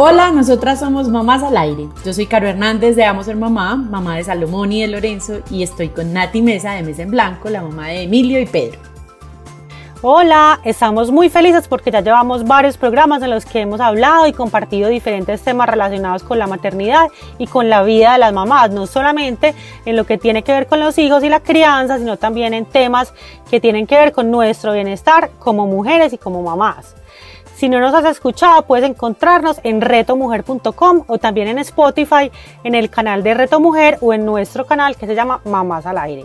Hola, nosotras somos Mamás al Aire. Yo soy Caro Hernández de Amo Ser Mamá, mamá de Salomón y de Lorenzo, y estoy con Nati Mesa de Mesa en Blanco, la mamá de Emilio y Pedro. Hola, estamos muy felices porque ya llevamos varios programas en los que hemos hablado y compartido diferentes temas relacionados con la maternidad y con la vida de las mamás, no solamente en lo que tiene que ver con los hijos y la crianza, sino también en temas que tienen que ver con nuestro bienestar como mujeres y como mamás. Si no nos has escuchado, puedes encontrarnos en retomujer.com o también en Spotify, en el canal de Reto Mujer o en nuestro canal que se llama Mamás al Aire.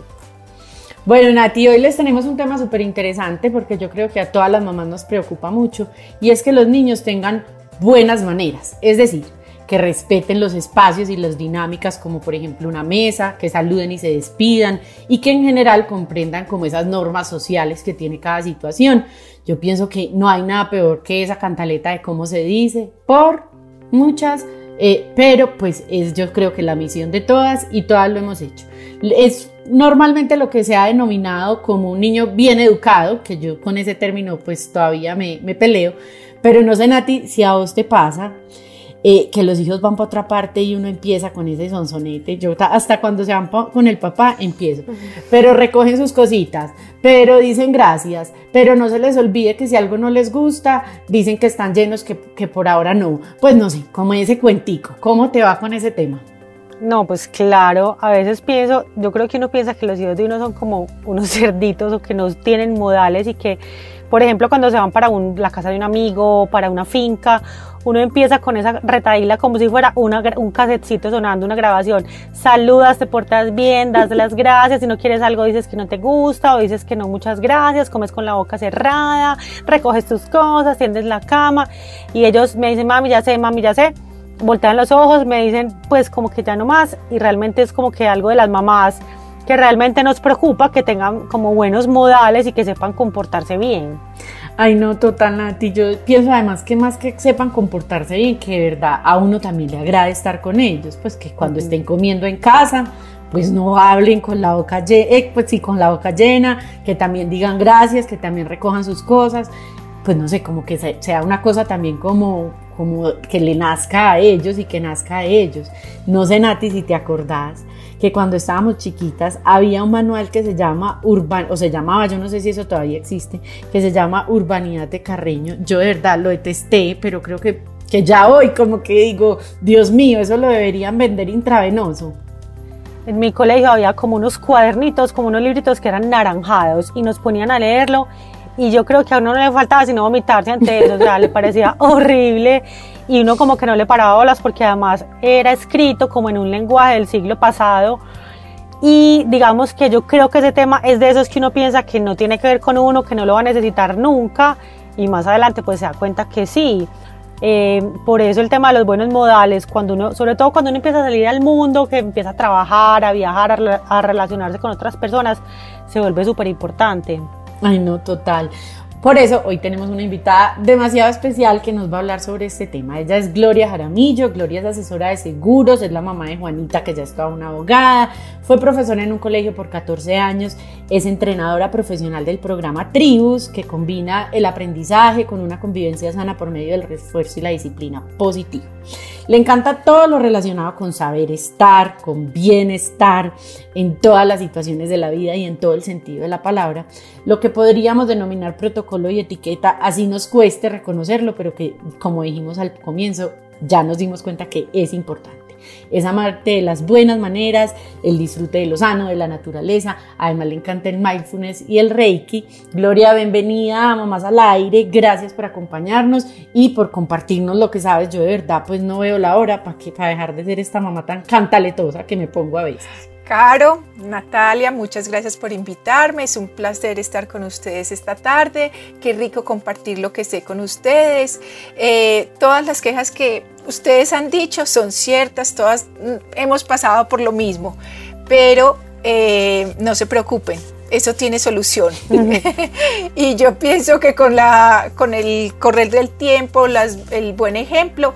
Bueno, Nati, hoy les tenemos un tema súper interesante porque yo creo que a todas las mamás nos preocupa mucho y es que los niños tengan buenas maneras, es decir, que respeten los espacios y las dinámicas como por ejemplo una mesa, que saluden y se despidan y que en general comprendan como esas normas sociales que tiene cada situación. Yo pienso que no hay nada peor que esa cantaleta de cómo se dice por muchas, eh, pero pues es yo creo que la misión de todas y todas lo hemos hecho. Es normalmente lo que se ha denominado como un niño bien educado, que yo con ese término pues todavía me, me peleo, pero no sé Nati si a vos te pasa eh, que los hijos van para otra parte y uno empieza con ese sonsonete. Yo hasta cuando se van con el papá empiezo. Pero recogen sus cositas, pero dicen gracias, pero no se les olvide que si algo no les gusta, dicen que están llenos, que, que por ahora no. Pues no sé, como ese cuentico. ¿Cómo te va con ese tema? No, pues claro, a veces pienso, yo creo que uno piensa que los hijos de uno son como unos cerditos o que no tienen modales y que, por ejemplo, cuando se van para la casa de un amigo, para una finca uno empieza con esa retaíla como si fuera una, un casetcito sonando, una grabación. Saludas, te portas bien, das las gracias. Si no quieres algo, dices que no te gusta o dices que no, muchas gracias. Comes con la boca cerrada, recoges tus cosas, tiendes la cama. Y ellos me dicen, mami, ya sé, mami, ya sé. Voltean los ojos, me dicen, pues como que ya no más. Y realmente es como que algo de las mamás que realmente nos preocupa que tengan como buenos modales y que sepan comportarse bien. Ay, no, total, Nati. Yo pienso además que más que sepan comportarse bien, que de verdad a uno también le agrada estar con ellos, pues que cuando estén comiendo en casa, pues no hablen con la boca llena, eh, pues sí, con la boca llena, que también digan gracias, que también recojan sus cosas, pues no sé, como que sea una cosa también como, como que le nazca a ellos y que nazca a ellos. No sé, Nati, si te acordás que cuando estábamos chiquitas había un manual que se llama Urban, o se llamaba, yo no sé si eso todavía existe, que se llama Urbanidad de Carreño. Yo de verdad lo detesté, pero creo que, que ya hoy como que digo, Dios mío, eso lo deberían vender intravenoso. En mi colegio había como unos cuadernitos, como unos libritos que eran naranjados y nos ponían a leerlo y yo creo que a uno no le faltaba sino vomitarse ante eso, o le parecía horrible y uno como que no le paraba bolas porque además era escrito como en un lenguaje del siglo pasado y digamos que yo creo que ese tema es de esos que uno piensa que no tiene que ver con uno, que no lo va a necesitar nunca y más adelante pues se da cuenta que sí. Eh, por eso el tema de los buenos modales, cuando uno, sobre todo cuando uno empieza a salir al mundo, que empieza a trabajar, a viajar, a, a relacionarse con otras personas, se vuelve súper importante. Ay, no, total. Por eso hoy tenemos una invitada demasiado especial que nos va a hablar sobre este tema. Ella es Gloria Jaramillo, Gloria es asesora de seguros, es la mamá de Juanita que ya es toda una abogada, fue profesora en un colegio por 14 años, es entrenadora profesional del programa Tribus que combina el aprendizaje con una convivencia sana por medio del refuerzo y la disciplina positiva. Le encanta todo lo relacionado con saber estar, con bienestar en todas las situaciones de la vida y en todo el sentido de la palabra, lo que podríamos denominar protocolo y etiqueta, así nos cueste reconocerlo, pero que como dijimos al comienzo, ya nos dimos cuenta que es importante es amarte de las buenas maneras, el disfrute de lo sano, de la naturaleza. Además le encanta el mindfulness y el reiki. Gloria, bienvenida a Mamás al Aire. Gracias por acompañarnos y por compartirnos lo que sabes. Yo de verdad pues no veo la hora para, para dejar de ser esta mamá tan cantaletosa que me pongo a veces. Caro, Natalia, muchas gracias por invitarme. Es un placer estar con ustedes esta tarde. Qué rico compartir lo que sé con ustedes. Eh, todas las quejas que ustedes han dicho son ciertas, todas mm, hemos pasado por lo mismo, pero eh, no se preocupen, eso tiene solución. y yo pienso que con, la, con el correr del tiempo, el buen ejemplo,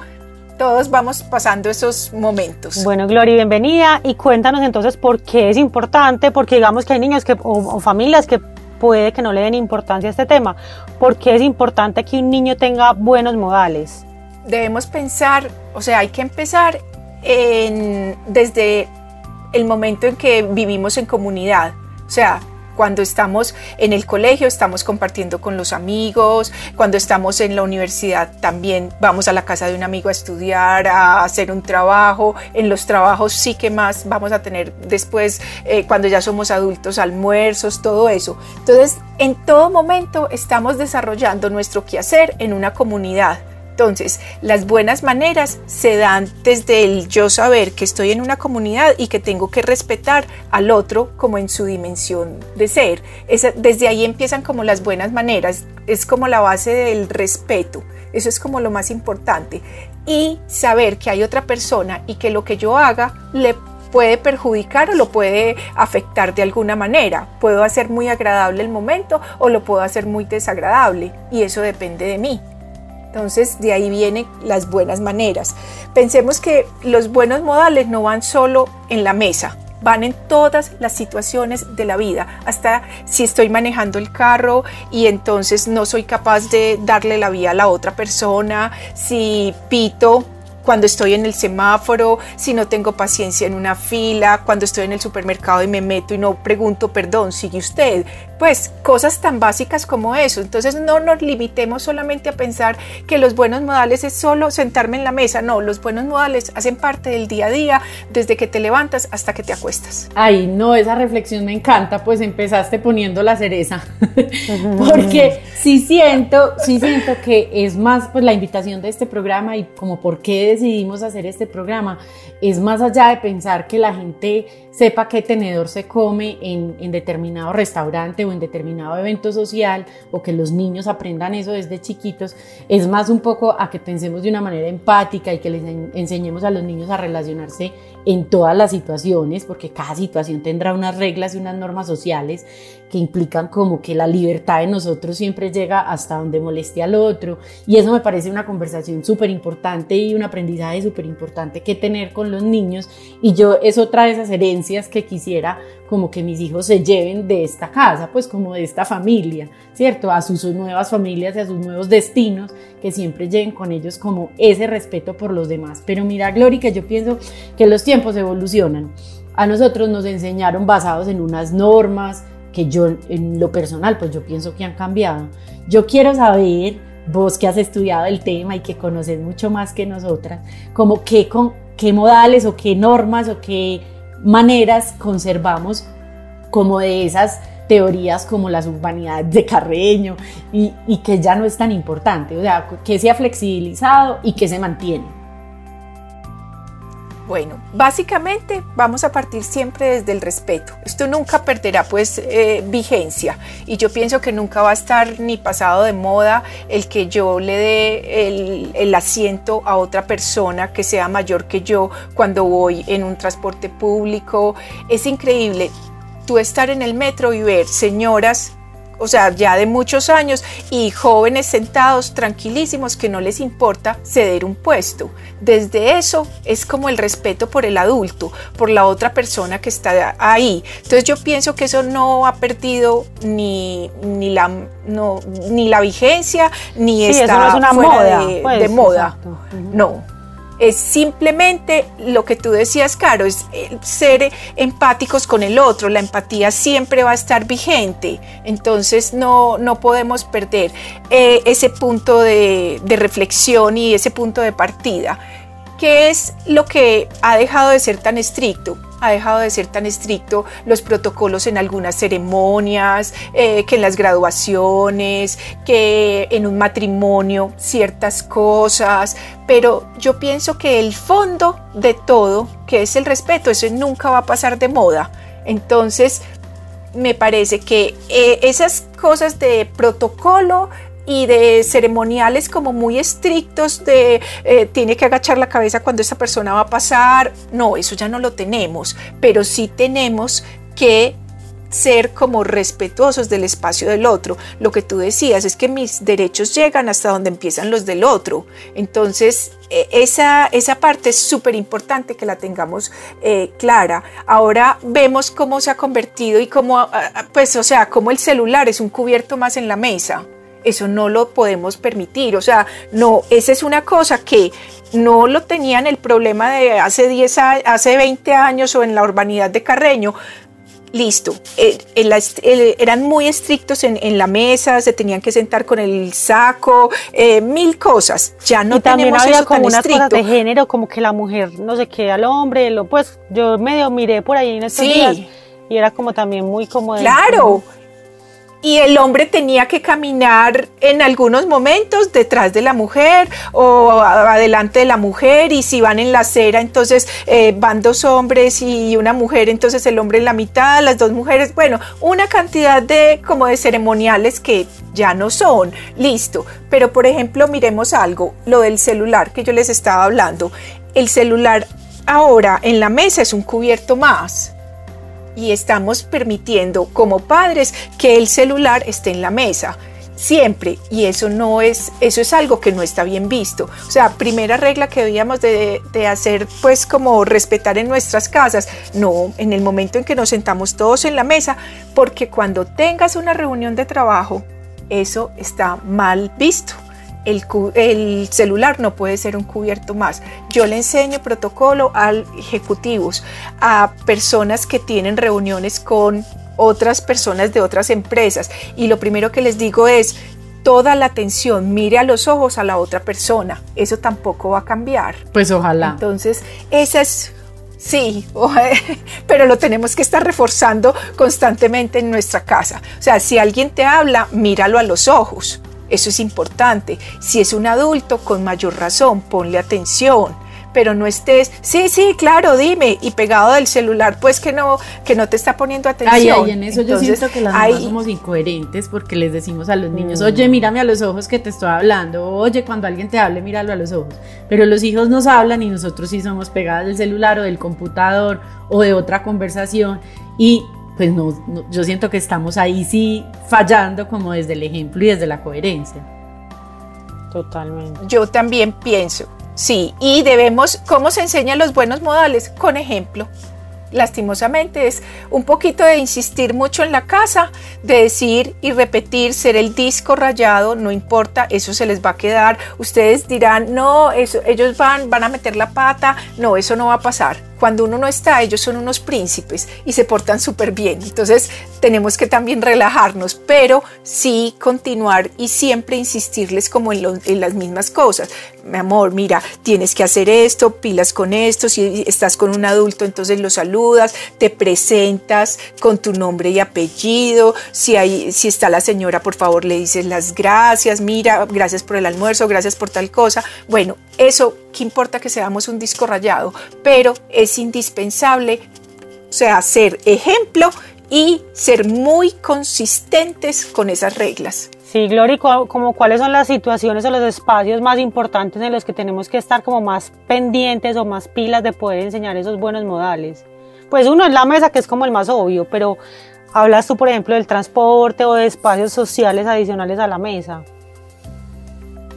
todos vamos pasando esos momentos. Bueno, Gloria, bienvenida y cuéntanos entonces por qué es importante, porque digamos que hay niños que, o, familias que puede que no le den importancia a este tema. ¿Por qué es importante que un niño tenga buenos modales? Debemos pensar, o sea, hay que empezar en, desde el momento en que vivimos en comunidad. O sea, cuando estamos en el colegio estamos compartiendo con los amigos, cuando estamos en la universidad también vamos a la casa de un amigo a estudiar, a hacer un trabajo, en los trabajos sí que más vamos a tener después eh, cuando ya somos adultos almuerzos, todo eso. Entonces, en todo momento estamos desarrollando nuestro quehacer en una comunidad. Entonces, las buenas maneras se dan desde el yo saber que estoy en una comunidad y que tengo que respetar al otro como en su dimensión de ser. desde ahí empiezan como las buenas maneras, es como la base del respeto. Eso es como lo más importante. Y saber que hay otra persona y que lo que yo haga le puede perjudicar o lo puede afectar de alguna manera. Puedo hacer muy agradable el momento o lo puedo hacer muy desagradable y eso depende de mí. Entonces de ahí vienen las buenas maneras. Pensemos que los buenos modales no van solo en la mesa, van en todas las situaciones de la vida, hasta si estoy manejando el carro y entonces no soy capaz de darle la vía a la otra persona, si pito cuando estoy en el semáforo, si no tengo paciencia en una fila, cuando estoy en el supermercado y me meto y no pregunto, perdón, sigue usted. Pues cosas tan básicas como eso. Entonces no nos limitemos solamente a pensar que los buenos modales es solo sentarme en la mesa. No, los buenos modales hacen parte del día a día, desde que te levantas hasta que te acuestas. Ay, no, esa reflexión me encanta, pues empezaste poniendo la cereza. Porque sí siento, sí siento que es más pues la invitación de este programa y como por qué decidimos hacer este programa es más allá de pensar que la gente sepa qué tenedor se come en, en, determinado restaurante o en determinado evento social o que los niños aprendan eso desde chiquitos, es más un poco a que pensemos de una manera empática y que les enseñemos a los niños a relacionarse en todas las situaciones, porque cada situación tendrá unas reglas y unas normas sociales que implican como que la libertad de nosotros siempre llega hasta donde moleste al otro. Y eso me parece una conversación súper importante y un aprendizaje súper importante que tener con los niños. Y yo es otra de esas herencias que quisiera como que mis hijos se lleven de esta casa, pues como de esta familia, ¿cierto? A sus nuevas familias y a sus nuevos destinos, que siempre lleguen con ellos como ese respeto por los demás. Pero mira, Glory, que yo pienso que los tiempos evolucionan. A nosotros nos enseñaron basados en unas normas que yo, en lo personal, pues yo pienso que han cambiado. Yo quiero saber, vos que has estudiado el tema y que conoces mucho más que nosotras, como qué, con, qué modales o qué normas o qué maneras conservamos como de esas teorías como las urbanidades de Carreño y, y, que ya no es tan importante, o sea, que se ha flexibilizado y que se mantiene. Bueno, básicamente vamos a partir siempre desde el respeto. Esto nunca perderá pues eh, vigencia y yo pienso que nunca va a estar ni pasado de moda el que yo le dé el, el asiento a otra persona que sea mayor que yo cuando voy en un transporte público. Es increíble tú estar en el metro y ver señoras o sea, ya de muchos años, y jóvenes sentados tranquilísimos que no les importa ceder un puesto. Desde eso es como el respeto por el adulto, por la otra persona que está ahí. Entonces yo pienso que eso no ha perdido ni, ni, la, no, ni la vigencia, ni está una fuera moda, de, pues, moda. No es simplemente lo que tú decías, Caro, es ser empáticos con el otro. La empatía siempre va a estar vigente, entonces no, no podemos perder eh, ese punto de reflexión y ese punto de partida. ¿Qué es lo que ha dejado de ser tan estricto? ha dejado de ser tan estricto los protocolos en algunas ceremonias, eh, que en las graduaciones, que en un matrimonio, ciertas cosas, pero yo pienso que el fondo de todo, que es el respeto, eso nunca va a pasar de moda. Entonces, me parece que eh, esas cosas de protocolo y de ceremoniales como muy estrictos de eh, tiene que agachar la cabeza cuando esa persona va a pasar. No, eso ya no lo tenemos, pero sí tenemos que ser como respetuosos del espacio del otro. Lo que tú decías es que mis derechos llegan hasta donde empiezan los del otro. Entonces, e, esa, esa parte es súper importante que la tengamos eh, clara. Ahora vemos cómo se ha convertido y cómo, ah, ah, pues, o sea, cómo el celular es un cubierto más en la mesa. Eso no lo podemos permitir. O sea, no, esa es una cosa que no lo tenían el problema de hace 10 hace 20 años o en la urbanidad de Carreño, listo, eh, eran muy estrictos en, la mesa, se tenían que sentar con el saco, eh, mil cosas. Ya no y también había como unas cosas de género, como que la mujer no sé qué al hombre, lo pues yo medio miré por ahí en estos días y era como también muy como claro y el hombre tenía que caminar en algunos momentos detrás de la mujer o adelante de la mujer y si van en la acera entonces eh, van dos hombres y una mujer entonces el hombre en la mitad las dos mujeres bueno una cantidad de como de ceremoniales que ya no son listo. Pero por ejemplo miremos algo lo del celular que yo les estaba hablando. El celular ahora en la mesa es un cubierto más y estamos permitiendo como padres que el celular esté en la mesa siempre. Y eso no es eso es algo que no está bien visto. O sea primera regla que debíamos de, de, hacer pues como respetar en nuestras casas no en el momento en que nos sentamos todos en la mesa porque cuando tengas una reunión de trabajo eso está mal visto el, celular no puede ser un cubierto más. Yo le enseño protocolo a ejecutivos, a personas que tienen reuniones con otras personas de otras empresas y lo primero que les digo es toda la atención, mire a los ojos a la otra persona. Eso tampoco va a cambiar. Pues ojalá. Entonces, esa es Sí, pero lo tenemos que estar reforzando constantemente en nuestra casa. O sea, si alguien te habla, míralo a los ojos. Eso es importante. Si es un adulto, con mayor razón, ponle atención. Pero no estés, sí, sí, claro, dime, y pegado del celular, pues que no, que no te está poniendo atención. Ay, en eso yo siento que las mamás somos incoherentes porque les decimos a los niños, oye, mírame a los ojos que te estoy hablando, oye, cuando alguien te hable, míralo a los ojos. Pero los hijos nos hablan y nosotros sí somos pegados del celular o del computador o de otra conversación. Y pues no, yo siento que estamos ahí sí fallando como desde el ejemplo y desde la coherencia. Totalmente. Yo también pienso, sí, y debemos, ¿cómo se enseñan los buenos modales? Con ejemplo lastimosamente es un poquito de insistir mucho en la casa, de decir y repetir, ser el disco rayado, no importa, eso se les va a quedar. Ustedes dirán, no, eso, ellos van, van a meter la pata, no, eso no va a pasar cuando uno no está, ellos son unos príncipes y se portan súper bien. Entonces tenemos que también relajarnos, pero sí continuar y siempre insistirles como en, en, las mismas cosas. Mi amor, mira, tienes que hacer esto, pilas con esto, si estás con un adulto, entonces lo saludas, te presentas con tu nombre y apellido, si, hay, si está la señora, por favor le dices las gracias, mira, gracias por el almuerzo, gracias por tal cosa. Bueno, eso, ¿qué importa que seamos un disco rayado? Pero es indispensable, o sea, ser ejemplo y ser muy consistentes con esas reglas. Sí, Glory, como cuáles son las situaciones o los espacios más importantes en los que tenemos que estar como más pendientes o más pilas de poder enseñar esos buenos modales. Pues uno es la mesa, que es como el más obvio, pero hablas tú, por ejemplo, del transporte o de espacios sociales adicionales a la mesa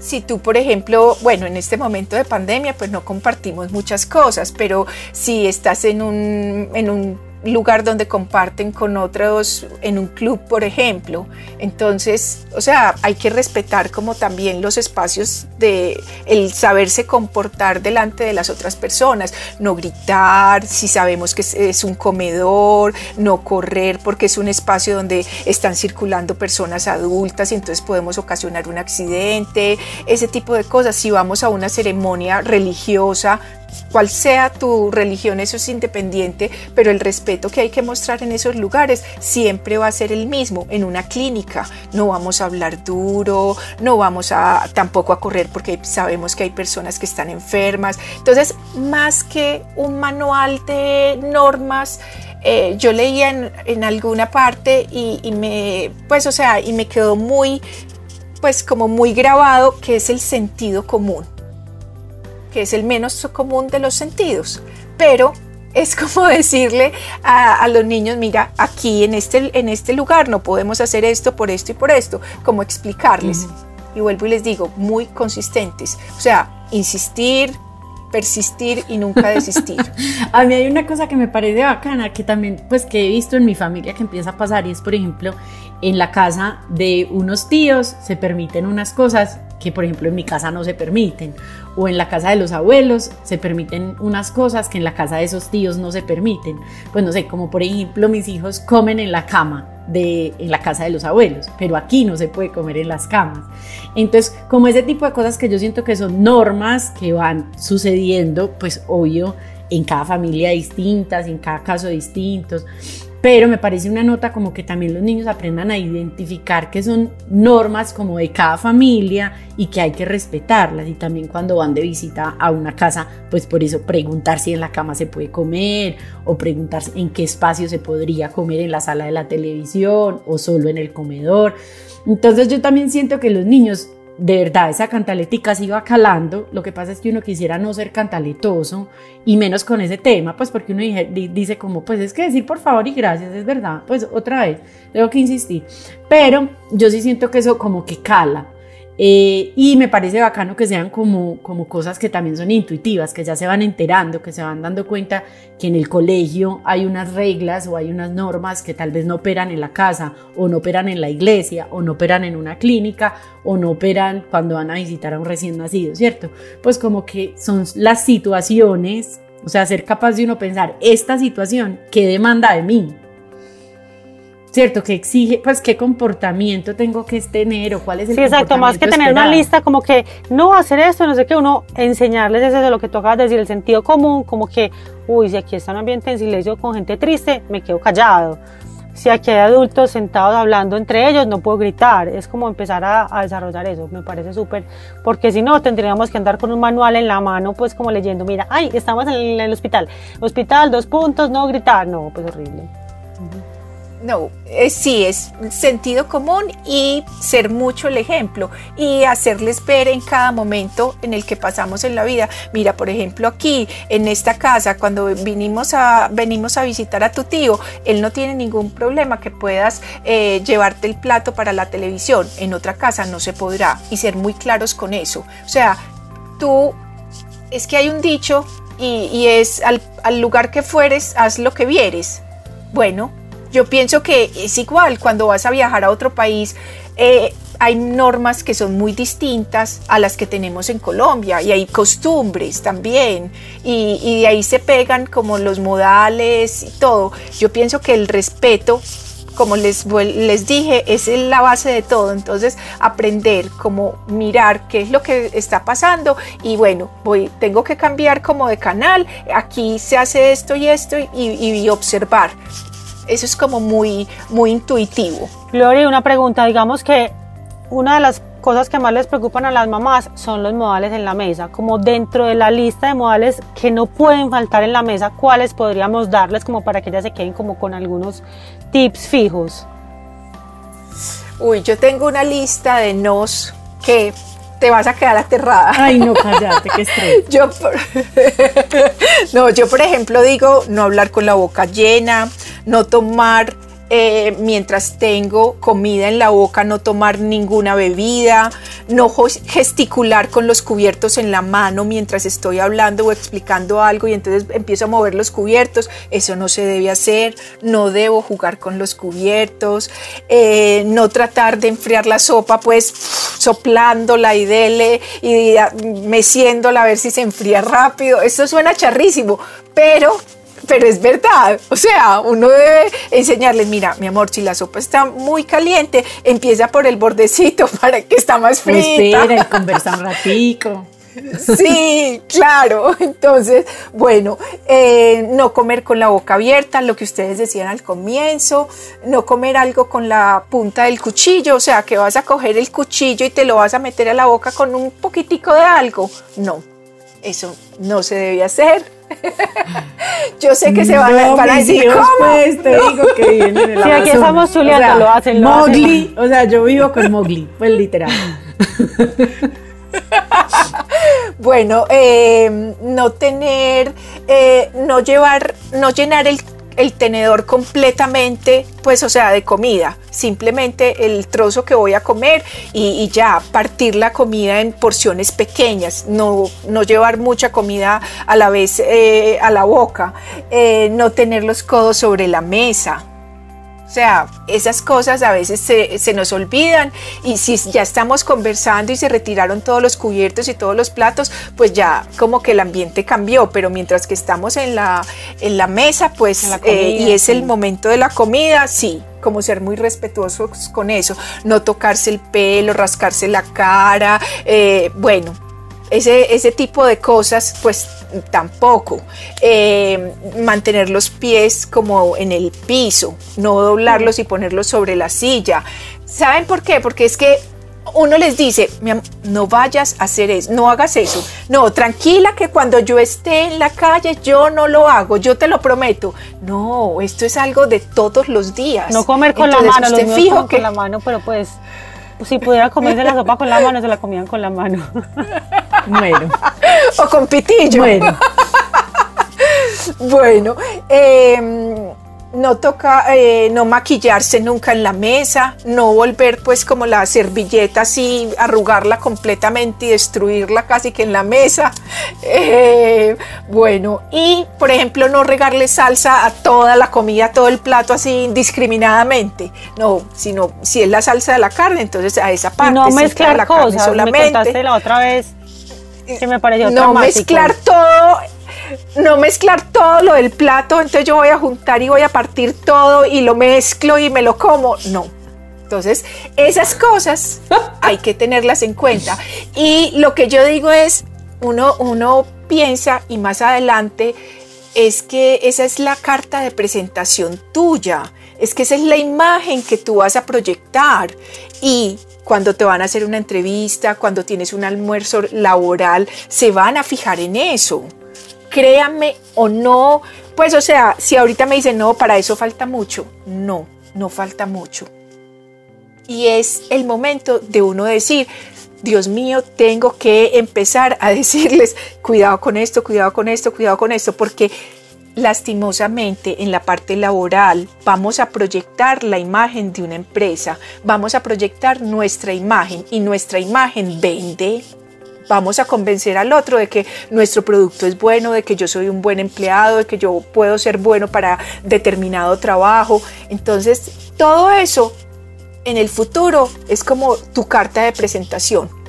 si tú, por ejemplo, bueno, en este momento de pandemia, pues no compartimos muchas cosas, pero si estás en un, en un lugar donde comparten con otros en un club, por ejemplo. Entonces, o sea, hay que respetar como también los espacios de el saberse comportar delante de las otras personas, no gritar, si sabemos que es un comedor, no correr porque es un espacio donde están circulando personas adultas y entonces podemos ocasionar un accidente, ese tipo de cosas. Si vamos a una ceremonia religiosa, cual sea tu religión, eso es independiente, pero el respeto que hay que mostrar en esos lugares siempre va a ser el mismo. En una clínica no vamos a hablar duro, no vamos a tampoco a correr porque sabemos que hay personas que están enfermas. Entonces, más que un manual de normas, eh, yo leía en, alguna parte y, y, me, pues, o sea, y me quedó muy, pues, como muy grabado que es el sentido común que es el menos común de los sentidos, pero es como decirle a, los niños, mira, aquí en este, en este lugar no podemos hacer esto por esto y por esto, como explicarles. Y vuelvo y les digo, muy consistentes. O sea, insistir, persistir y nunca desistir. a mí hay una cosa que me parece bacana, que también, pues que he visto en mi familia que empieza a pasar y es, por ejemplo, en la casa de unos tíos se permiten unas cosas que por ejemplo en mi casa no se permiten, o en la casa de los abuelos se permiten unas cosas que en la casa de esos tíos no se permiten. Pues no sé, como por ejemplo mis hijos comen en la cama de en la casa de los abuelos, pero aquí no se puede comer en las camas. Entonces, como ese tipo de cosas que yo siento que son normas que van sucediendo, pues obvio en cada familia distintas, en cada caso distintos pero me parece una nota como que también los niños aprendan a identificar que son normas como de cada familia y que hay que respetarlas y también cuando van de visita a una casa, pues por eso preguntar si en la cama se puede comer o preguntar en qué espacio se podría comer en la sala de la televisión o solo en el comedor. Entonces yo también siento que los niños de verdad esa cantaletica se iba calando. Lo que pasa es que uno quisiera no ser cantaletoso y menos con ese tema, pues porque uno dice como, pues es que decir por favor y gracias, es verdad, pues otra vez, tengo que insistir. Pero yo sí siento que eso como que cala. Eh, y me parece bacano que sean como, como cosas que también son intuitivas, que ya se van enterando, que se van dando cuenta que en el colegio hay unas reglas o hay unas normas que tal vez no operan en la casa o no operan en la iglesia o no operan en una clínica o no operan cuando van a visitar a un recién nacido, ¿cierto? Pues como que son las situaciones, o sea, ser capaz de uno pensar, esta situación, ¿qué demanda de mí? ¿Cierto? Que exige, pues, qué comportamiento tengo que tener o cuál es el Sí, exacto, más que tener una lista como que no hacer esto, no sé qué, uno enseñarles eso de lo que tú acabas de decir, el sentido común, como que, uy, si aquí está un ambiente en silencio con gente triste, me quedo callado. Si aquí hay adultos sentados hablando entre ellos, no puedo gritar. Es como empezar a, a desarrollar eso, me parece súper, porque si no, tendríamos que andar con un manual en la mano, pues como leyendo, mira, ay, estamos en el, hospital, hospital, dos puntos, no gritar, no, pues horrible. No, es, sí, es sentido común y ser mucho el ejemplo y hacerles ver en cada momento en el que pasamos en la vida. Mira, por ejemplo, aquí en esta casa, cuando vinimos a, venimos a visitar a tu tío, él no tiene ningún problema que puedas eh, llevarte el plato para la televisión. En otra casa no se podrá y ser muy claros con eso. O sea, tú, es que hay un dicho y, y es al, al lugar que fueres, haz lo que vieres. Bueno, yo pienso que es igual cuando vas a viajar a otro país. Eh, hay normas que son muy distintas a las que tenemos en Colombia y hay costumbres también y, de ahí se pegan como los modales y todo. Yo pienso que el respeto como les, les dije, es la base de todo. Entonces, aprender, como mirar qué es lo que está pasando y bueno, voy, tengo que cambiar como de canal, aquí se hace esto y esto y observar. Eso es como muy, muy intuitivo. Gloria, una pregunta, digamos que una de las cosas que más les preocupan a las mamás son los modales en la mesa. Como dentro de la lista de modales que no pueden faltar en la mesa, ¿cuáles podríamos darles como para que ellas se queden como con algunos tips fijos? Uy, yo tengo una lista de nos que te vas a quedar aterrada. Ay, no, cállate, qué estrés. yo, no, yo por ejemplo digo no hablar con la boca llena, no tomar eh, mientras tengo comida en la boca, no tomar ninguna bebida, no gesticular con los cubiertos en la mano mientras estoy hablando o explicando algo y entonces empiezo a mover los cubiertos, eso no se debe hacer, no debo jugar con los cubiertos, eh, no tratar de enfriar la sopa pues soplándola y dele y meciéndola a ver si se enfría rápido, eso suena charrísimo, pero pero es verdad. O sea, uno debe enseñarles, mira, mi amor, si la sopa está muy caliente, empieza por el bordecito para que está más fría. Espera y conversa un ratico. Sí, claro. Entonces, bueno, eh, no comer con la boca abierta, lo que ustedes decían al comienzo, no comer algo con la punta del cuchillo, o sea, que vas a coger el cuchillo y te lo vas a meter a la boca con un poquitico de algo. No, eso no se debe hacer. Yo sé que se van, a, decir, ¿cómo? Pues, te digo que vienen en Sí, aquí estamos chuleando, o sea, lo hacen, lo Mowgli, o sea, yo vivo con Mowgli, pues literal. bueno, eh, no tener, eh, no llevar, no llenar el, tenedor completamente, pues o sea, de comida, simplemente el trozo que voy a comer y, ya, partir la comida en porciones pequeñas, no, no llevar mucha comida a la vez eh, a la boca, no tener los codos sobre la mesa, o sea, esas cosas a veces se, nos olvidan y si ya estamos conversando y se retiraron todos los cubiertos y todos los platos, pues ya como que el ambiente cambió, pero mientras que estamos en la, en la mesa, pues eh, y es el momento de la comida, sí, como ser muy respetuosos con eso, no tocarse el pelo, rascarse la cara, eh, bueno, ese, ese tipo de cosas, pues tampoco. Eh, mantener los pies como en el piso, no doblarlos y ponerlos sobre la silla. ¿Saben por qué? Porque es que uno les dice, no vayas a hacer eso, no hagas eso. No, tranquila que cuando yo esté en la calle yo no lo hago, yo te lo prometo. No, esto es algo de todos los días. No comer con la mano, los fijo que... con la mano, pero pues si pudiera comerse la sopa con la mano, se la comían con la mano. Bueno. o con pitillo. Bueno. bueno, eh, no toca eh, no maquillarse nunca en la mesa, no volver pues como la servilleta así, arrugarla completamente y destruirla casi que en la mesa. Eh, bueno, y por ejemplo no regarle salsa a toda la comida, a todo el plato así indiscriminadamente. No, sino si es la salsa de la carne, entonces a esa parte. no mezclar la cosas, carne solamente. me contaste la otra vez que me pareció No mezclar todo no mezclar todo lo del plato, entonces yo voy a juntar y voy a partir todo y lo mezclo y me lo como. No. Entonces, esas cosas hay que tenerlas en cuenta. Y lo que yo digo es, uno, uno piensa y más adelante es que esa es la carta de presentación tuya, es que esa es la imagen que tú vas a proyectar y cuando te van a hacer una entrevista, cuando tienes un almuerzo laboral, se van a fijar en eso créame o no, pues o sea, si ahorita me dicen, no, para eso falta mucho, no, no falta mucho. Y es el momento de uno decir, Dios mío, tengo que empezar a decirles, cuidado con esto, cuidado con esto, cuidado con esto, porque lastimosamente en la parte laboral vamos a proyectar la imagen de una empresa, vamos a proyectar nuestra imagen y nuestra imagen vende. Vamos a convencer al otro de que nuestro producto es bueno, de que yo soy un buen empleado, de que yo puedo ser bueno para determinado trabajo. Entonces, todo eso en el futuro es como tu carta de presentación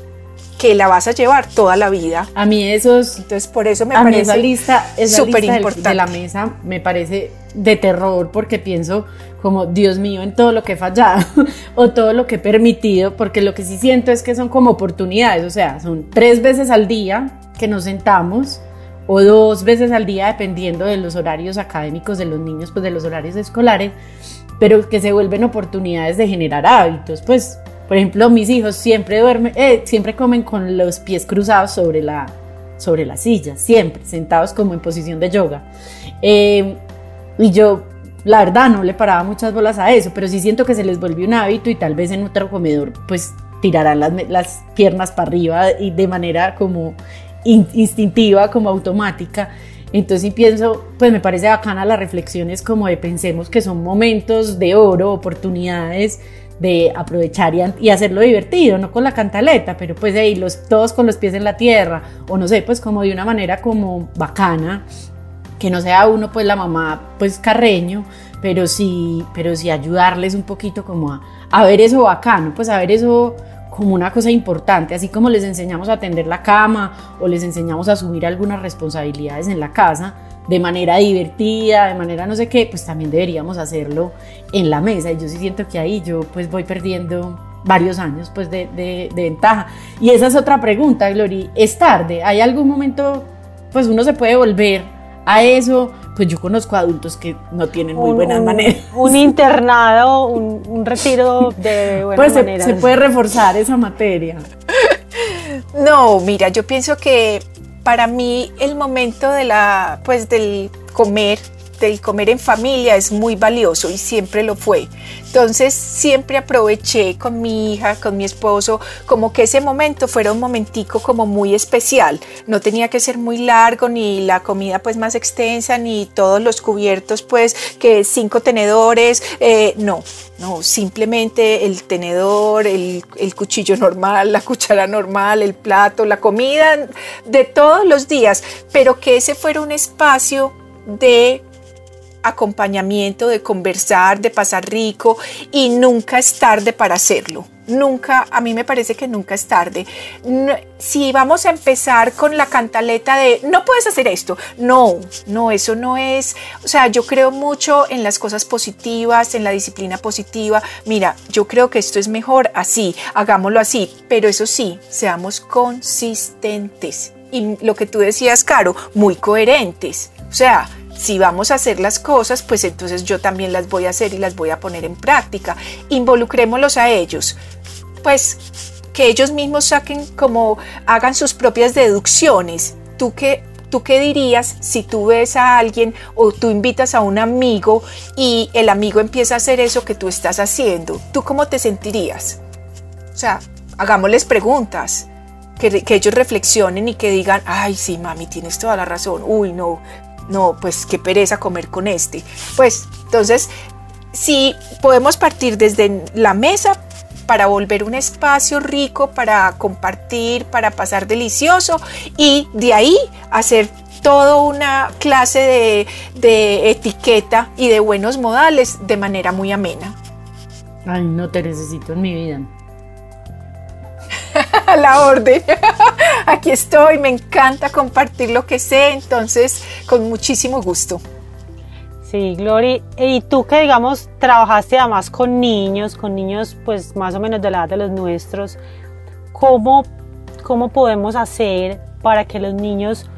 que la vas a llevar toda la vida. A mí esos, entonces por eso me parece esa lista, súper importante de la mesa me parece de terror porque pienso como Dios mío en todo lo que he fallado o todo lo que he permitido, porque lo que sí siento es que son como oportunidades, o sea, son tres veces al día que nos sentamos o dos veces al día dependiendo de los horarios académicos de los niños, pues de los horarios escolares, pero que se vuelven oportunidades de generar hábitos, pues por ejemplo, mis hijos siempre duermen, eh, siempre comen con los pies cruzados sobre la, sobre la silla, siempre, sentados como en posición de yoga. Eh, y yo, la verdad, no le paraba muchas bolas a eso, pero sí siento que se les volvió un hábito y tal vez en otro comedor, pues tirarán las, las piernas para arriba y de manera como instintiva, como automática. Entonces, si pienso, pues me parece bacana las reflexiones como de pensemos que son momentos de oro, oportunidades de aprovechar y, hacerlo divertido, no con la cantaleta, pero pues ahí los, todos con los pies en la tierra, o no sé, pues como de una manera como bacana, que no sea uno pues la mamá pues carreño, pero sí, pero sí ayudarles un poquito como a, a ver eso bacano, pues a ver eso como una cosa importante, así como les enseñamos a atender la cama o les enseñamos a asumir algunas responsabilidades en la casa, de manera divertida, de manera no sé qué, pues también deberíamos hacerlo en la mesa. Y yo sí siento que ahí yo pues voy perdiendo varios años pues de, de, de, ventaja. Y esa es otra pregunta, Glory, ¿es tarde? ¿Hay algún momento, pues uno se puede volver a eso? Pues yo conozco adultos que no tienen muy buenas maneras. Un internado, un, un retiro de buenas pues maneras. Se puede reforzar esa materia. No, mira, yo pienso que para mí el momento de la, pues del comer, del comer en familia es muy valioso y siempre lo fue. Entonces siempre aproveché con mi hija, con mi esposo, como que ese momento fuera un momentico como muy especial. No tenía que ser muy largo, ni la comida pues más extensa, ni todos los cubiertos pues que cinco tenedores, eh, no. No, simplemente el tenedor, el, el cuchillo normal, la cuchara normal, el plato, la comida de todos los días, pero que ese fuera un espacio de acompañamiento, de conversar, de pasar rico y nunca es tarde para hacerlo. Nunca, a mí me parece que nunca es tarde. Si vamos a empezar con la cantaleta de no puedes hacer esto, no, no, eso no es. O sea, yo creo mucho en las cosas positivas, en la disciplina positiva. Mira, yo creo que esto es mejor así, hagámoslo así, pero eso sí, seamos consistentes. Y lo que tú decías, Caro, muy coherentes. O sea, si vamos a hacer las cosas, pues entonces yo también las voy a hacer y las voy a poner en práctica. Involucrémoslos a ellos. Pues que ellos mismos saquen como hagan sus propias deducciones. ¿Tú qué, ¿Tú qué dirías si tú ves a alguien o tú invitas a un amigo y el amigo empieza a hacer eso que tú estás haciendo? ¿Tú cómo te sentirías? O sea, hagámosles preguntas. Que, que, ellos reflexionen y que digan, ay, sí, mami, tienes toda la razón, uy, no, no, pues qué pereza comer con este. Pues entonces, si podemos partir desde la mesa para volver un espacio rico, para compartir, para pasar delicioso y de ahí hacer toda una clase de, de etiqueta y de buenos modales de manera muy amena. Ay, no te necesito en mi vida. A la orden. Aquí estoy, me encanta compartir lo que sé, entonces con muchísimo gusto. Sí, Glory, y tú que digamos trabajaste además con niños, con niños pues más o menos de la edad de los nuestros, ¿cómo, cómo podemos hacer para que los niños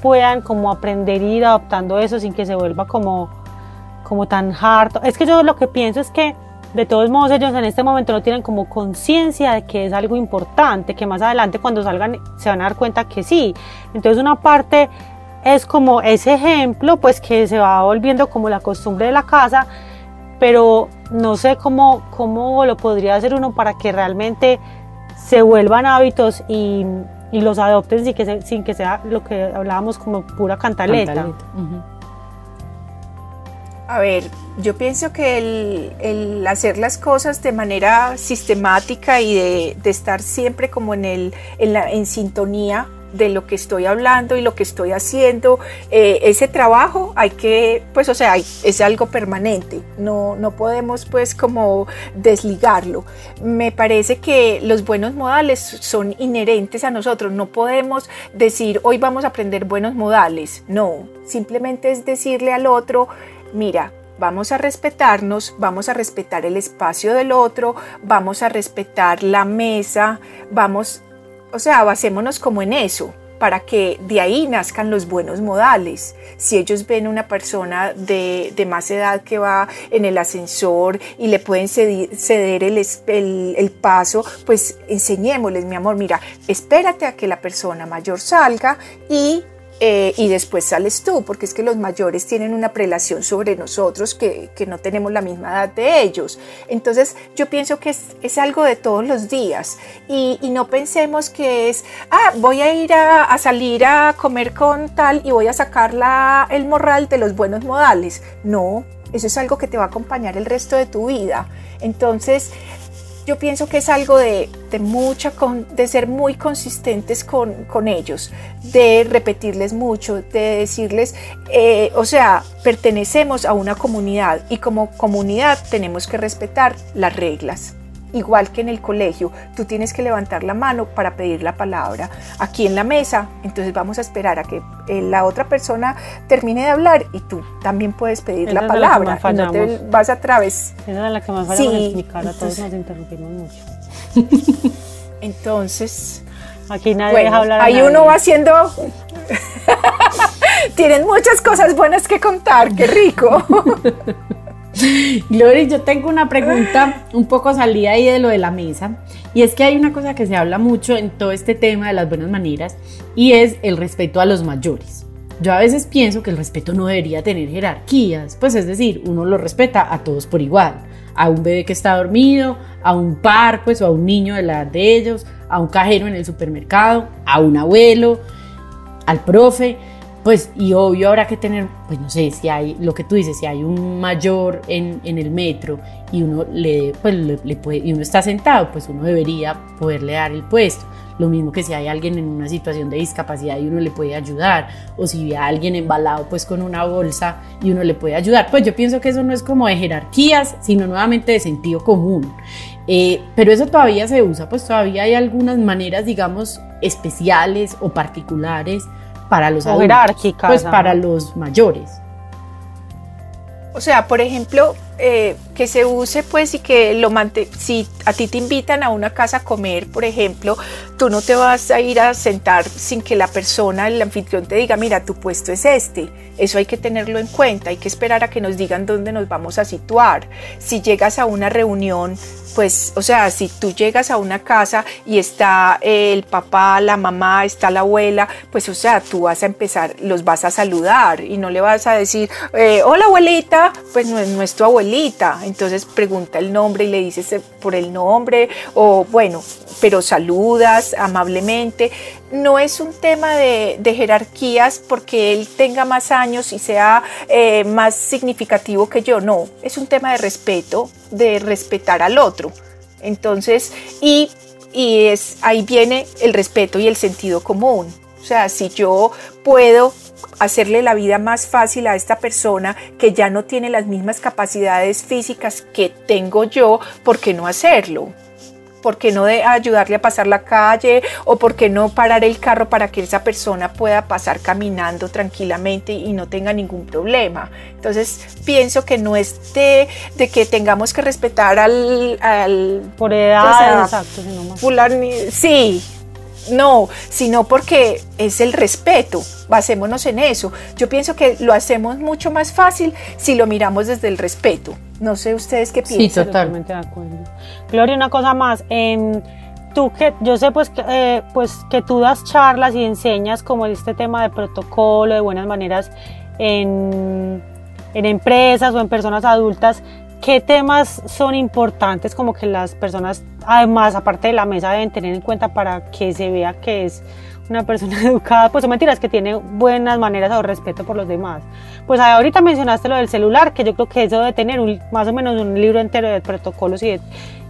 puedan como aprender y ir adoptando eso sin que se vuelva como, como tan harto? Es que yo lo que pienso es que de todos modos ellos en este momento no tienen como conciencia de que es algo importante, que más adelante cuando salgan se van a dar cuenta que sí. Entonces una parte es como ese ejemplo, pues que se va volviendo como la costumbre de la casa, pero no sé cómo, cómo lo podría hacer uno para que realmente se vuelvan hábitos y, y los adopten sin que, se, sin que sea lo que hablábamos como pura cantaleta. cantaleta. Uh -huh. A ver, yo pienso que el, hacer las cosas de manera sistemática y de, estar siempre como en, el, en, sintonía de lo que estoy hablando y lo que estoy haciendo, eh, ese trabajo hay que, pues o sea, es algo permanente, no, no podemos pues como desligarlo. Me parece que los buenos modales son inherentes a nosotros, no podemos decir hoy vamos a aprender buenos modales, no, simplemente es decirle al otro, mira, vamos a respetarnos, vamos a respetar el espacio del otro, vamos a respetar la mesa, vamos, o sea, basémonos como en eso para que de ahí nazcan los buenos modales. Si ellos ven una persona de, de más edad que va en el ascensor y le pueden ceder, el, el, el, paso, pues enseñémosles, mi amor, mira, espérate a que la persona mayor salga y eh, y después sales tú, porque es que los mayores tienen una prelación sobre nosotros que, que no tenemos la misma edad de ellos. Entonces yo pienso que es, es algo de todos los días y, y, no pensemos que es, ah, voy a ir a, a, salir a comer con tal y voy a sacar la, el morral de los buenos modales. No, eso es algo que te va a acompañar el resto de tu vida. Entonces, yo pienso que es algo de, de mucha, con, de ser muy consistentes con, con, ellos, de repetirles mucho, de decirles, eh, o sea, pertenecemos a una comunidad y como comunidad tenemos que respetar las reglas. Igual que en el colegio, tú tienes que levantar la mano para pedir la palabra. Aquí en la mesa, entonces vamos a esperar a que eh, la otra persona termine de hablar y tú también puedes pedir Esa la palabra. La no te vas a través. Esa es la que más fallamos sí. explicar, a todos nos interrumpimos mucho. Entonces, Aquí nadie bueno, deja hablar. a ahí nadie. uno va haciendo... Tienen muchas cosas buenas que contar, qué rico. Glory, yo tengo una pregunta un poco salida ahí de lo de la mesa. Y es que hay una cosa que se habla mucho en todo este tema de las buenas maneras y es el respeto a los mayores. Yo a veces pienso que el respeto no debería tener jerarquías, pues es decir, uno lo respeta a todos por igual. A un bebé que está dormido, a un par, pues o a un niño de la edad de ellos, a un cajero en el supermercado, a un abuelo, al profe, pues y obvio habrá que tener, pues no sé, si hay lo que tú dices, si hay un mayor en, el metro y uno le, pues, le puede, y uno está sentado, pues uno debería poderle dar el puesto. Lo mismo que si hay alguien en una situación de discapacidad y uno le puede ayudar, o si ve a alguien embalado pues con una bolsa y uno le puede ayudar. Pues yo pienso que eso no es como de jerarquías, sino nuevamente de sentido común. Eh, pero eso todavía se usa, pues todavía hay algunas maneras, digamos, especiales o particulares para los O adultos, jerárquicas, pues para los mayores. O sea, por ejemplo, eh, que se use pues y que lo si a ti te invitan a una casa a comer, por ejemplo, tú no te vas a ir a sentar sin que la persona, el anfitrión te diga, mira, tu puesto es este. Eso hay que tenerlo en cuenta, hay que esperar a que nos digan dónde nos vamos a situar. Si llegas a una reunión, pues, o sea, si tú llegas a una casa y está el papá, la mamá, está la abuela, pues, o sea, tú vas a empezar, los vas a saludar y no le vas a decir, eh, hola abuelita, pues no, no es tu abuelita. Entonces pregunta el nombre y le dices por el nombre o bueno, pero saludas amablemente. No es un tema de, de jerarquías porque él tenga más años y sea eh, más significativo que yo, no, es un tema de respeto, de respetar al otro. Entonces, y, y es, ahí viene el respeto y el sentido común. O sea, si yo puedo hacerle la vida más fácil a esta persona que ya no tiene las mismas capacidades físicas que tengo yo, ¿por qué no hacerlo? ¿Por qué no de ayudarle a pasar la calle? ¿O por qué no parar el carro para que esa persona pueda pasar caminando tranquilamente y no tenga ningún problema? Entonces pienso que no es de, de que tengamos que respetar al... al Por edad, sea, exacto, más. sí, no, sino porque es el respeto, basémonos en eso. Yo pienso que lo hacemos mucho más fácil si lo miramos desde el respeto. No sé ustedes qué Sí, piensan. total. Totalmente de acuerdo. Gloria, una cosa más. em, tú que, yo sé pues que, eh, pues que tú das charlas y enseñas como este tema de protocolo, de buenas maneras en, en empresas o en personas adultas. ¿Qué temas son importantes como que las personas, además, aparte de la mesa, deben tener en cuenta para que se vea que es una persona educada? Pues son mentiras, que tiene buenas maneras o respeto por los demás. Pues ahorita mencionaste lo del celular, que yo creo que eso debe tener un- más o menos un libro entero de protocolos y de,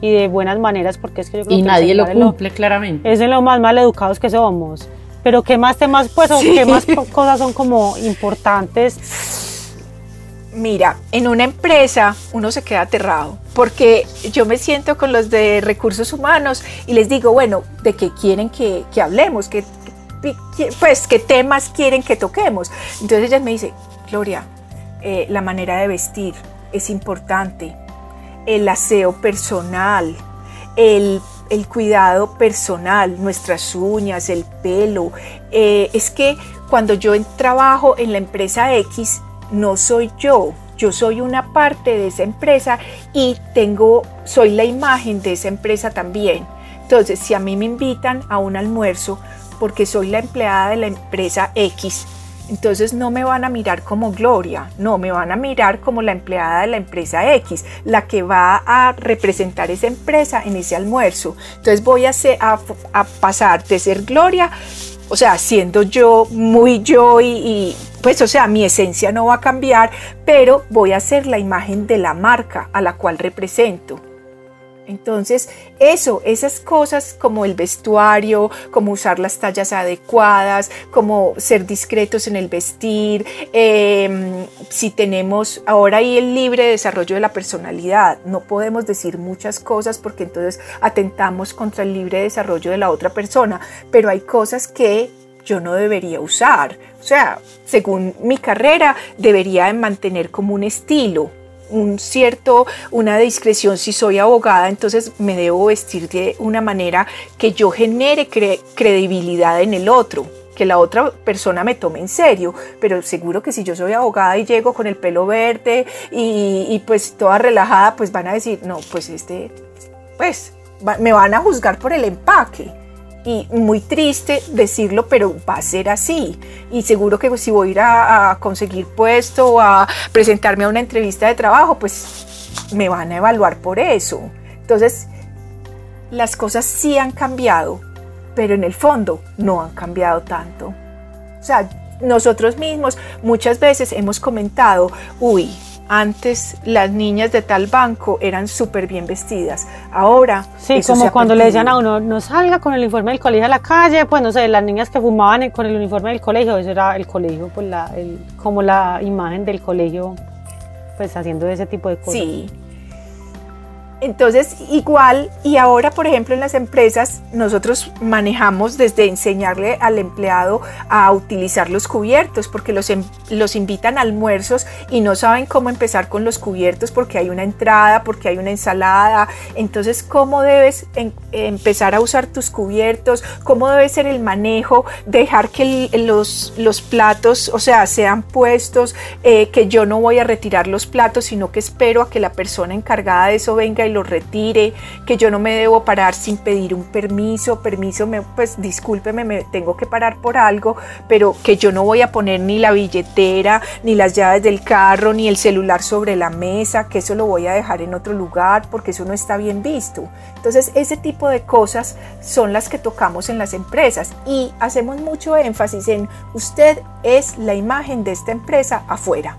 y de buenas maneras, porque es que yo creo Y que nadie lo es cumple claramente. es de lo más mal educados que somos. Pero qué más temas, pues, o Sí. qué más cosas son como importantes. Mira, en una empresa uno se queda aterrado porque yo me siento con los de recursos humanos y les digo, bueno, ¿de qué quieren que, que hablemos? ¿Qué, pues, ¿qué temas quieren que toquemos? Entonces ella me dice, Gloria, eh, la manera de vestir es importante, el aseo personal, el, el cuidado personal, nuestras uñas, el pelo. Eh, es que cuando yo trabajo en la empresa X, no soy yo, yo soy una parte de esa empresa y tengo, soy la imagen de esa empresa también. Entonces, si a mí me invitan a un almuerzo porque soy la empleada de la empresa X, entonces no me van a mirar como Gloria, no, me van a mirar como la empleada de la empresa X, la que va a representar esa empresa en ese almuerzo. Entonces voy a, a, a pasar de ser Gloria, o sea, siendo yo muy yo y, pues, o sea, mi esencia no va a cambiar, pero voy a ser la imagen de la marca a la cual represento. Entonces, eso, esas cosas como el vestuario, como usar las tallas adecuadas, como ser discretos en el vestir, eh, si tenemos ahora ahí el libre desarrollo de la personalidad, no podemos decir muchas cosas porque entonces atentamos contra el libre desarrollo de la otra persona, pero hay cosas que yo no debería usar. O sea, según mi carrera, debería de mantener como un estilo, un cierto, una discreción si soy abogada, entonces me debo vestir de una manera que yo genere credibilidad en el otro que la otra persona me tome en serio, pero seguro que si yo soy abogada y llego con el pelo verde y, pues toda relajada, pues van a decir, no, pues este, pues me van a juzgar por el empaque y muy triste decirlo, pero va a ser así. Y seguro que si voy a ir a, conseguir puesto o a presentarme a una entrevista de trabajo, pues me van a evaluar por eso. Entonces, las cosas sí han cambiado, pero en el fondo no han cambiado tanto. O sea, nosotros mismos muchas veces hemos comentado, uy, antes las niñas de tal banco eran súper bien vestidas. Ahora. Sí, como cuando le decían a uno, no salga con el uniforme del colegio a la calle, pues no sé, las niñas que fumaban con el uniforme del colegio, eso era el colegio, pues la, como la imagen del colegio, pues haciendo ese tipo de cosas. Sí. Entonces, igual, y ahora, por ejemplo, en las empresas, nosotros manejamos desde enseñarle al empleado a utilizar los cubiertos, porque los, em, los invitan a almuerzos y no saben cómo empezar con los cubiertos, porque hay una entrada, porque hay una ensalada. Entonces, ¿cómo debes empezar a usar tus cubiertos? ¿Cómo debe ser el manejo? Dejar que los, los platos, o sea, sean puestos, eh, que yo no voy a retirar los platos, sino que espero a que la persona encargada de eso venga lo retire, que yo no me debo parar sin pedir un permiso, permiso, me, pues discúlpeme, me tengo que parar por algo, pero que yo no voy a poner ni la billetera, ni las llaves del carro, ni el celular sobre la mesa, que eso lo voy a dejar en otro lugar porque eso no está bien visto. Entonces, ese tipo de cosas son las que tocamos en las empresas y hacemos mucho énfasis en usted es la imagen de esta empresa afuera.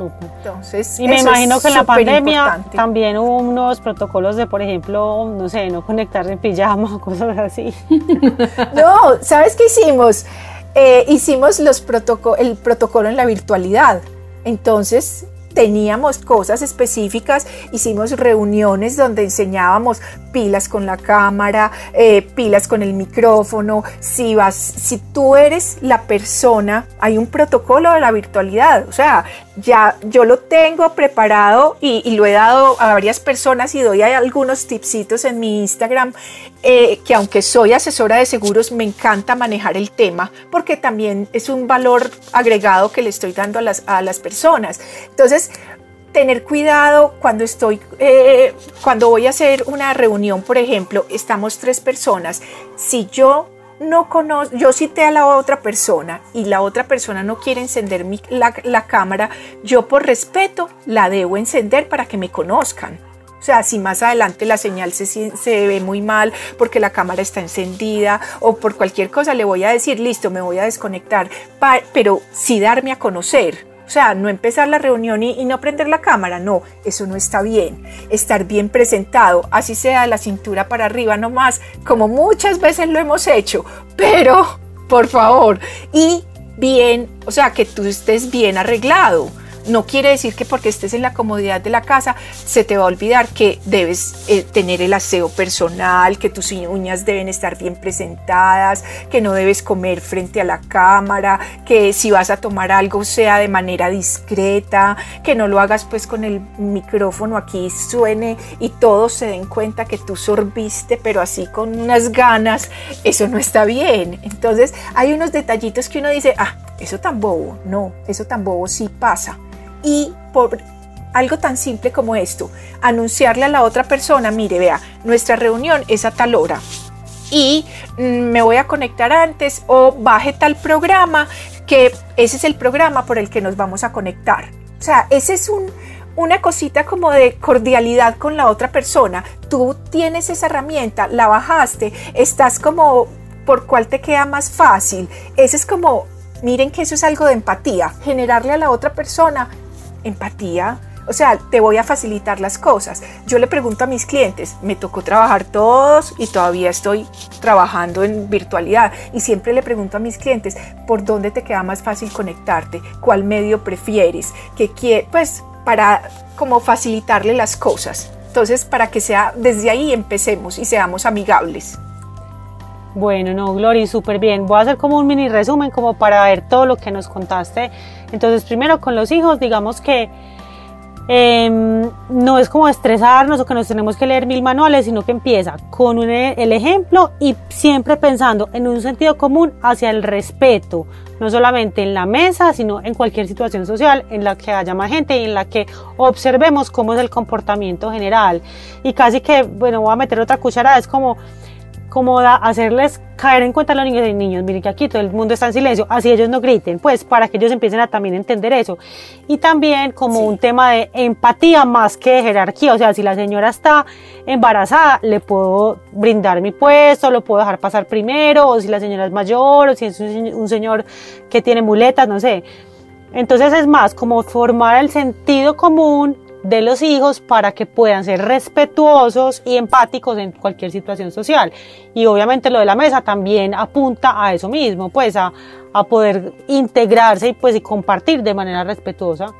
Entonces, y me imagino que en la pandemia también hubo unos protocolos de, por ejemplo, no sé, no conectarse en pijama, cosas así. no, ¿sabes qué hicimos? Eh, hicimos los el protocolo en la virtualidad. Entonces, teníamos cosas específicas, hicimos reuniones donde enseñábamos pilas con la cámara, eh, pilas con el micrófono, si vas, si tú eres la persona, hay un protocolo de la virtualidad, o sea, ya yo lo tengo preparado y, lo he dado a varias personas y doy algunos tipsitos en mi Instagram, eh, que aunque soy asesora de seguros, me encanta manejar el tema porque también es un valor agregado que le estoy dando a las, a las personas. Entonces, tener cuidado cuando estoy, eh, cuando voy a hacer una reunión, por ejemplo, estamos tres personas. Si yo no conozco, yo cité a la otra persona y la otra persona no quiere encender la, cámara, yo por respeto la debo encender para que me conozcan. O sea, si más adelante la señal se, se, ve muy mal porque la cámara está encendida o por cualquier cosa, le voy a decir, listo, me voy a desconectar, pero sí darme a conocer. O sea, no empezar la reunión y, no prender la cámara, no, eso no está bien. Estar bien presentado, así sea de la cintura para arriba nomás, como muchas veces lo hemos hecho, pero por favor, y bien, o sea, que tú estés bien arreglado no quiere decir que porque estés en la comodidad de la casa se te va a olvidar que debes eh, tener el aseo personal, que tus uñas deben estar bien presentadas, que no debes comer frente a la cámara, que si vas a tomar algo sea de manera discreta, que no lo hagas pues con el micrófono aquí suene y todos se den cuenta que tú sorbiste, pero así con unas ganas, eso no está bien. Entonces hay unos detallitos que uno dice, ah, eso tan bobo, no, eso tan bobo sí pasa y por algo tan simple como esto, anunciarle a la otra persona, mire, vea, nuestra reunión es a tal hora y mm, me voy a conectar antes o baje tal programa que ese es el programa por el que nos vamos a conectar. O sea, ese es un, una cosita como de cordialidad con la otra persona. Tú tienes esa herramienta, la bajaste, estás como por cuál te queda más fácil. Ese es como, miren que eso es algo de empatía, generarle a la otra persona empatía. O sea, te voy a facilitar las cosas. Yo le pregunto a mis clientes, me tocó trabajar todos y todavía estoy trabajando en virtualidad. Y siempre le pregunto a mis clientes, ¿por dónde te queda más fácil conectarte? ¿Cuál medio prefieres? ¿Qué Pues para como facilitarle las cosas. Entonces, para que sea desde ahí empecemos y seamos amigables. Bueno, no, Glory, súper bien. Voy a hacer como un mini resumen como para ver todo lo que nos contaste. Entonces, primero con los hijos, digamos que Em, no es como estresarnos o que nos tenemos que leer mil manuales, sino que empieza con e, el ejemplo y siempre pensando en un sentido común hacia el respeto, no solamente en la mesa, sino en cualquier situación social en la que haya más gente y en la que observemos cómo es el comportamiento general. Y casi que, bueno, voy a meter otra cucharada, es como hacerles caer en cuenta a los niños y niños, miren que aquí todo el mundo está en silencio, así ellos no griten, pues para que ellos empiecen a también entender eso. Y también como un tema de empatía más que de jerarquía, o sea, si la señora está embarazada, le puedo brindar mi puesto, lo puedo dejar pasar primero, o si la señora es mayor, o si es un señor que tiene muletas, no sé. Entonces es más como formar el sentido común de los hijos para que puedan ser respetuosos y empáticos en cualquier situación social. Y obviamente lo de la mesa también apunta a eso mismo, pues a, a poder integrarse y pues y compartir de manera respetuosa.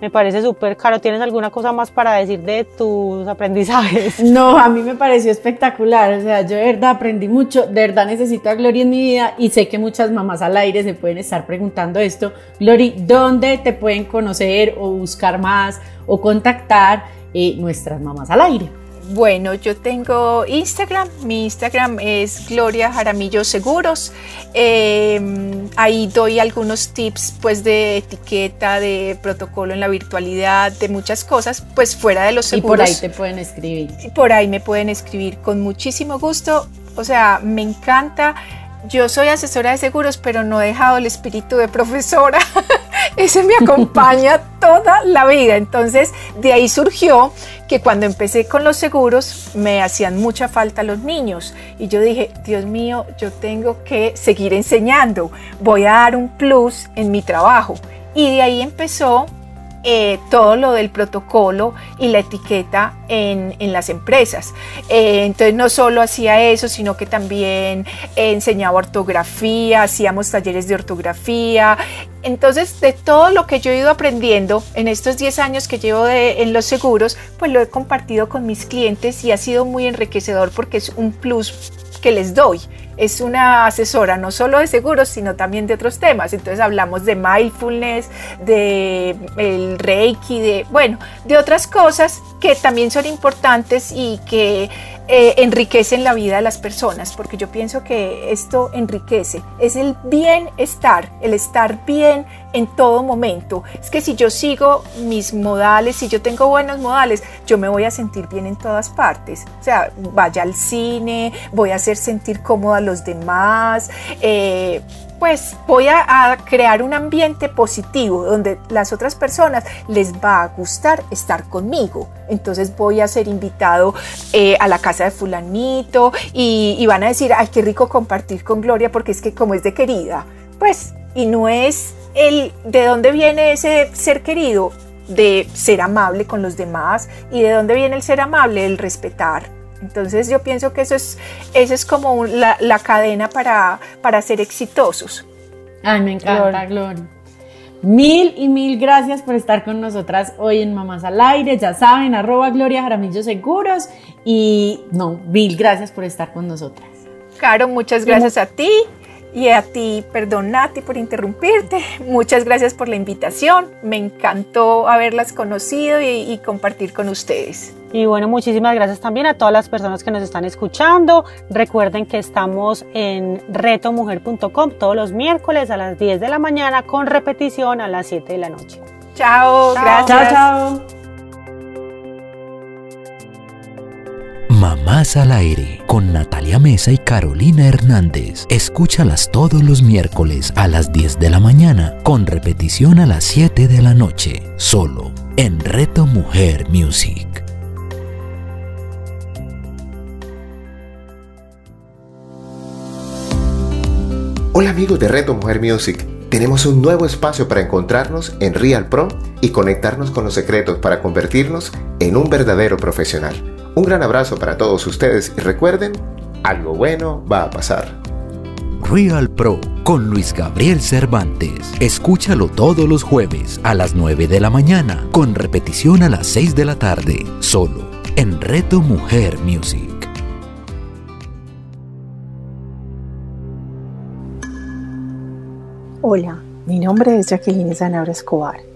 Me parece súper caro. ¿Tienes alguna cosa más para decir de tus aprendizajes? No, a mí me pareció espectacular. O sea, yo de verdad aprendí mucho. De verdad necesito a Gloria en mi vida y sé que muchas mamás al aire se pueden estar preguntando esto. Glory, ¿dónde te pueden conocer o buscar más o contactar eh, nuestras mamás al aire? Bueno, yo tengo Instagram, mi Instagram es Gloria Jaramillo Seguros. Em, ahí doy algunos tips pues de etiqueta, de protocolo en la virtualidad, de muchas cosas, pues fuera de los seguros. Y por ahí te pueden escribir. Por ahí me pueden escribir con muchísimo gusto. O sea, me encanta yo soy asesora de seguros, pero no he dejado el espíritu de profesora. Ese me acompaña toda la vida. Entonces, de ahí surgió que cuando empecé con los seguros me hacían mucha falta los niños. Y yo dije, Dios mío, yo tengo que seguir enseñando. Voy a dar un plus en mi trabajo. Y de ahí empezó eh, todo lo del protocolo y la etiqueta en, las empresas. Eh, entonces no solo hacía eso, sino que también enseñaba ortografía, hacíamos talleres de ortografía. Entonces de todo lo que yo he ido aprendiendo en estos 10 años que llevo en los seguros, pues lo he compartido con mis clientes y ha sido muy enriquecedor porque es un plus que les doy es una asesora no solo de seguros, sino también de otros temas. Entonces hablamos de mindfulness, de el reiki, de, bueno, de otras cosas que también son importantes y que eh, enriquecen la vida de las personas, porque yo pienso que esto enriquece, es el bienestar, el estar bien en todo momento. Es que si yo sigo mis modales, si yo tengo buenos modales, yo me voy a sentir bien en todas partes. O sea, vaya al cine, voy a hacer sentir cómoda a los demás. Eh, pues voy a, crear un ambiente positivo donde las otras personas les va a gustar estar conmigo. Entonces voy a ser invitado eh, a la casa de fulanito y, y van a decir, ay, qué rico compartir con Gloria porque es que como es de querida. Pues, y no es el de dónde viene ese ser querido, de ser amable con los demás y de dónde viene el ser amable, el respetar entonces yo pienso que eso es, eso es como la, cadena para, para ser exitosos. Ay, me encanta, Gloria. Mil y mil gracias por estar con nosotras hoy en Mamás al Aire. Ya saben, arroba Gloria Jaramillo Seguros. Y no, mil gracias por estar con nosotras. Caro, muchas gracias a ti. Y a ti, perdón Nati por interrumpirte, muchas gracias por la invitación, me encantó haberlas conocido y, compartir con ustedes. Y bueno, muchísimas gracias también a todas las personas que nos están escuchando. Recuerden que estamos en retomujer.com todos los miércoles a las 10 de la mañana con repetición a las 7 de la noche. Chao, gracias. Chao, chao. Mamás al aire con Natalia Mesa y Carolina Hernández. Escúchalas todos los miércoles a las 10 de la mañana con repetición a las 7 de la noche, solo en Reto Mujer Music. Hola amigos de Reto Mujer Music. Tenemos un nuevo espacio para encontrarnos en Real Pro y conectarnos con los secretos para convertirnos en un verdadero profesional. Un gran abrazo para todos ustedes y recuerden, algo bueno va a pasar. Real Pro con Luis Gabriel Cervantes. Escúchalo todos los jueves a las 9 de la mañana, con repetición a las 6 de la tarde, solo en Reto Mujer Music. Hola, mi nombre es Jacqueline Zanabra Escobar